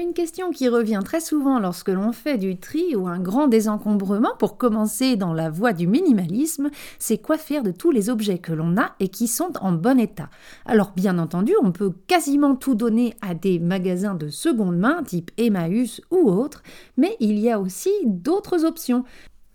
Une question qui revient très souvent lorsque l'on fait du tri ou un grand désencombrement pour commencer dans la voie du minimalisme, c'est quoi faire de tous les objets que l'on a et qui sont en bon état. Alors bien entendu, on peut quasiment tout donner à des magasins de seconde main type Emmaüs ou autres, mais il y a aussi d'autres options.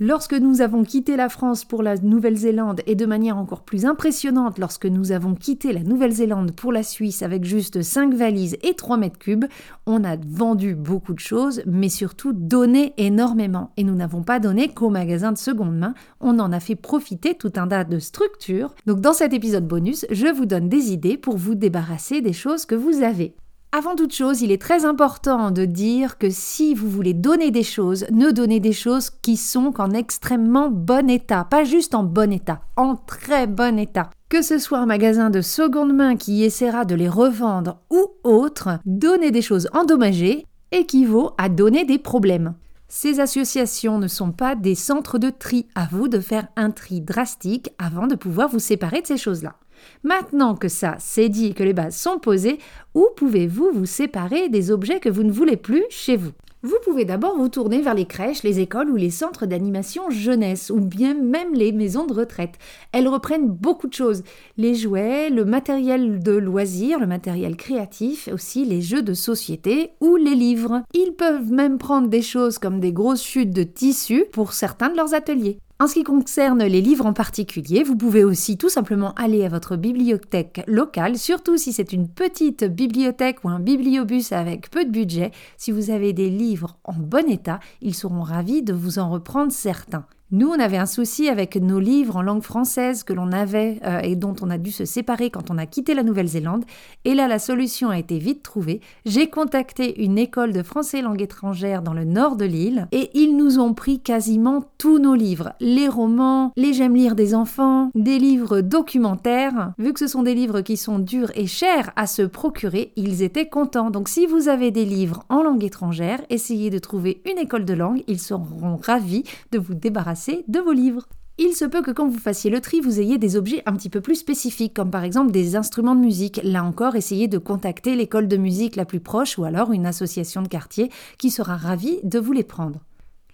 Lorsque nous avons quitté la France pour la Nouvelle-Zélande et de manière encore plus impressionnante lorsque nous avons quitté la Nouvelle-Zélande pour la Suisse avec juste 5 valises et 3 mètres cubes, on a vendu beaucoup de choses mais surtout donné énormément. Et nous n'avons pas donné qu'aux magasins de seconde main, on en a fait profiter tout un tas de structures. Donc dans cet épisode bonus, je vous donne des idées pour vous débarrasser des choses que vous avez. Avant toute chose, il est très important de dire que si vous voulez donner des choses, ne donnez des choses qui sont qu'en extrêmement bon état, pas juste en bon état, en très bon état. Que ce soit un magasin de seconde main qui essaiera de les revendre ou autre, donner des choses endommagées équivaut à donner des problèmes. Ces associations ne sont pas des centres de tri. À vous de faire un tri drastique avant de pouvoir vous séparer de ces choses-là. Maintenant que ça c'est dit et que les bases sont posées, où pouvez-vous vous séparer des objets que vous ne voulez plus chez vous? Vous pouvez d'abord vous tourner vers les crèches, les écoles ou les centres d'animation jeunesse, ou bien même les maisons de retraite. Elles reprennent beaucoup de choses. Les jouets, le matériel de loisirs, le matériel créatif, aussi les jeux de société ou les livres. Ils peuvent même prendre des choses comme des grosses chutes de tissu pour certains de leurs ateliers. En ce qui concerne les livres en particulier, vous pouvez aussi tout simplement aller à votre bibliothèque locale, surtout si c'est une petite bibliothèque ou un bibliobus avec peu de budget. Si vous avez des livres en bon état, ils seront ravis de vous en reprendre certains. Nous, on avait un souci avec nos livres en langue française que l'on avait euh, et dont on a dû se séparer quand on a quitté la Nouvelle-Zélande. Et là, la solution a été vite trouvée. J'ai contacté une école de français langue étrangère dans le nord de l'île et ils nous ont pris quasiment tous nos livres. Les romans, les j'aime lire des enfants, des livres documentaires. Vu que ce sont des livres qui sont durs et chers à se procurer, ils étaient contents. Donc si vous avez des livres en langue étrangère, essayez de trouver une école de langue. Ils seront ravis de vous débarrasser de vos livres. Il se peut que quand vous fassiez le tri, vous ayez des objets un petit peu plus spécifiques, comme par exemple des instruments de musique. Là encore, essayez de contacter l'école de musique la plus proche ou alors une association de quartier qui sera ravie de vous les prendre.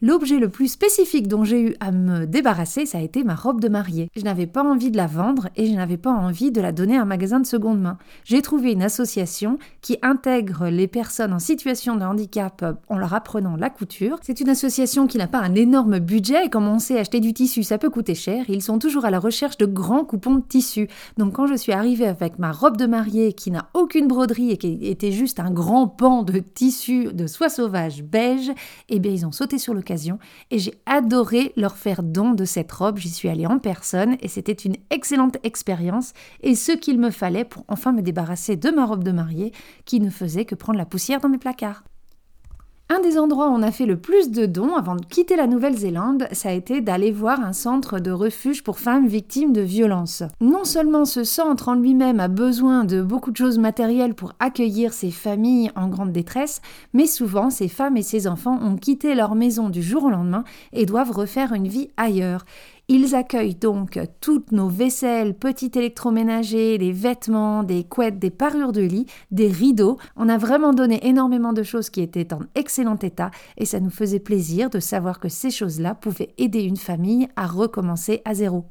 L'objet le plus spécifique dont j'ai eu à me débarrasser, ça a été ma robe de mariée. Je n'avais pas envie de la vendre et je n'avais pas envie de la donner à un magasin de seconde main. J'ai trouvé une association qui intègre les personnes en situation de handicap en leur apprenant la couture. C'est une association qui n'a pas un énorme budget et comme on sait acheter du tissu ça peut coûter cher, ils sont toujours à la recherche de grands coupons de tissu. Donc quand je suis arrivée avec ma robe de mariée qui n'a aucune broderie et qui était juste un grand pan de tissu de soie sauvage beige, eh bien ils ont sauté sur le et j'ai adoré leur faire don de cette robe. J'y suis allée en personne et c'était une excellente expérience et ce qu'il me fallait pour enfin me débarrasser de ma robe de mariée qui ne faisait que prendre la poussière dans mes placards. Un des endroits où on a fait le plus de dons avant de quitter la Nouvelle-Zélande, ça a été d'aller voir un centre de refuge pour femmes victimes de violences. Non seulement ce centre en lui-même a besoin de beaucoup de choses matérielles pour accueillir ces familles en grande détresse, mais souvent ces femmes et ces enfants ont quitté leur maison du jour au lendemain et doivent refaire une vie ailleurs. Ils accueillent donc toutes nos vaisselles, petits électroménagers, des vêtements, des couettes, des parures de lit, des rideaux. On a vraiment donné énormément de choses qui étaient en excellent état et ça nous faisait plaisir de savoir que ces choses-là pouvaient aider une famille à recommencer à zéro.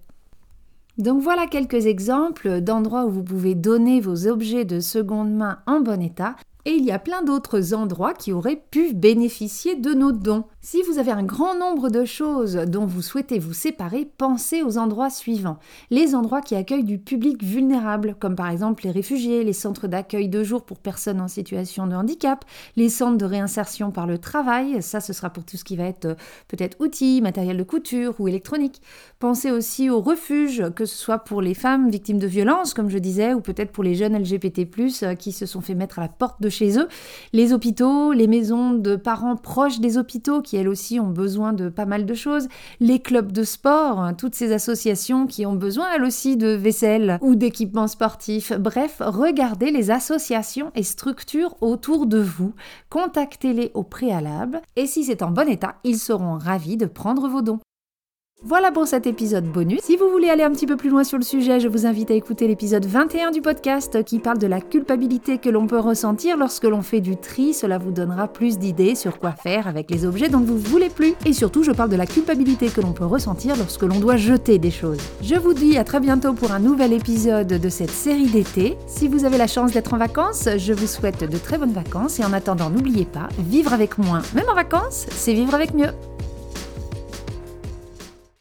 Donc voilà quelques exemples d'endroits où vous pouvez donner vos objets de seconde main en bon état. Et il y a plein d'autres endroits qui auraient pu bénéficier de nos dons. Si vous avez un grand nombre de choses dont vous souhaitez vous séparer, pensez aux endroits suivants. Les endroits qui accueillent du public vulnérable, comme par exemple les réfugiés, les centres d'accueil de jour pour personnes en situation de handicap, les centres de réinsertion par le travail, ça ce sera pour tout ce qui va être euh, peut-être outils, matériel de couture ou électronique. Pensez aussi aux refuges, que ce soit pour les femmes victimes de violences, comme je disais, ou peut-être pour les jeunes LGBT+, euh, qui se sont fait mettre à la porte de chez eux, les hôpitaux, les maisons de parents proches des hôpitaux elles aussi ont besoin de pas mal de choses, les clubs de sport, hein, toutes ces associations qui ont besoin elles aussi de vaisselle ou d'équipements sportifs. Bref, regardez les associations et structures autour de vous, contactez-les au préalable et si c'est en bon état, ils seront ravis de prendre vos dons. Voilà pour cet épisode bonus. Si vous voulez aller un petit peu plus loin sur le sujet, je vous invite à écouter l'épisode 21 du podcast qui parle de la culpabilité que l'on peut ressentir lorsque l'on fait du tri. Cela vous donnera plus d'idées sur quoi faire avec les objets dont vous ne voulez plus. Et surtout, je parle de la culpabilité que l'on peut ressentir lorsque l'on doit jeter des choses. Je vous dis à très bientôt pour un nouvel épisode de cette série d'été. Si vous avez la chance d'être en vacances, je vous souhaite de très bonnes vacances et en attendant, n'oubliez pas, vivre avec moins, même en vacances, c'est vivre avec mieux.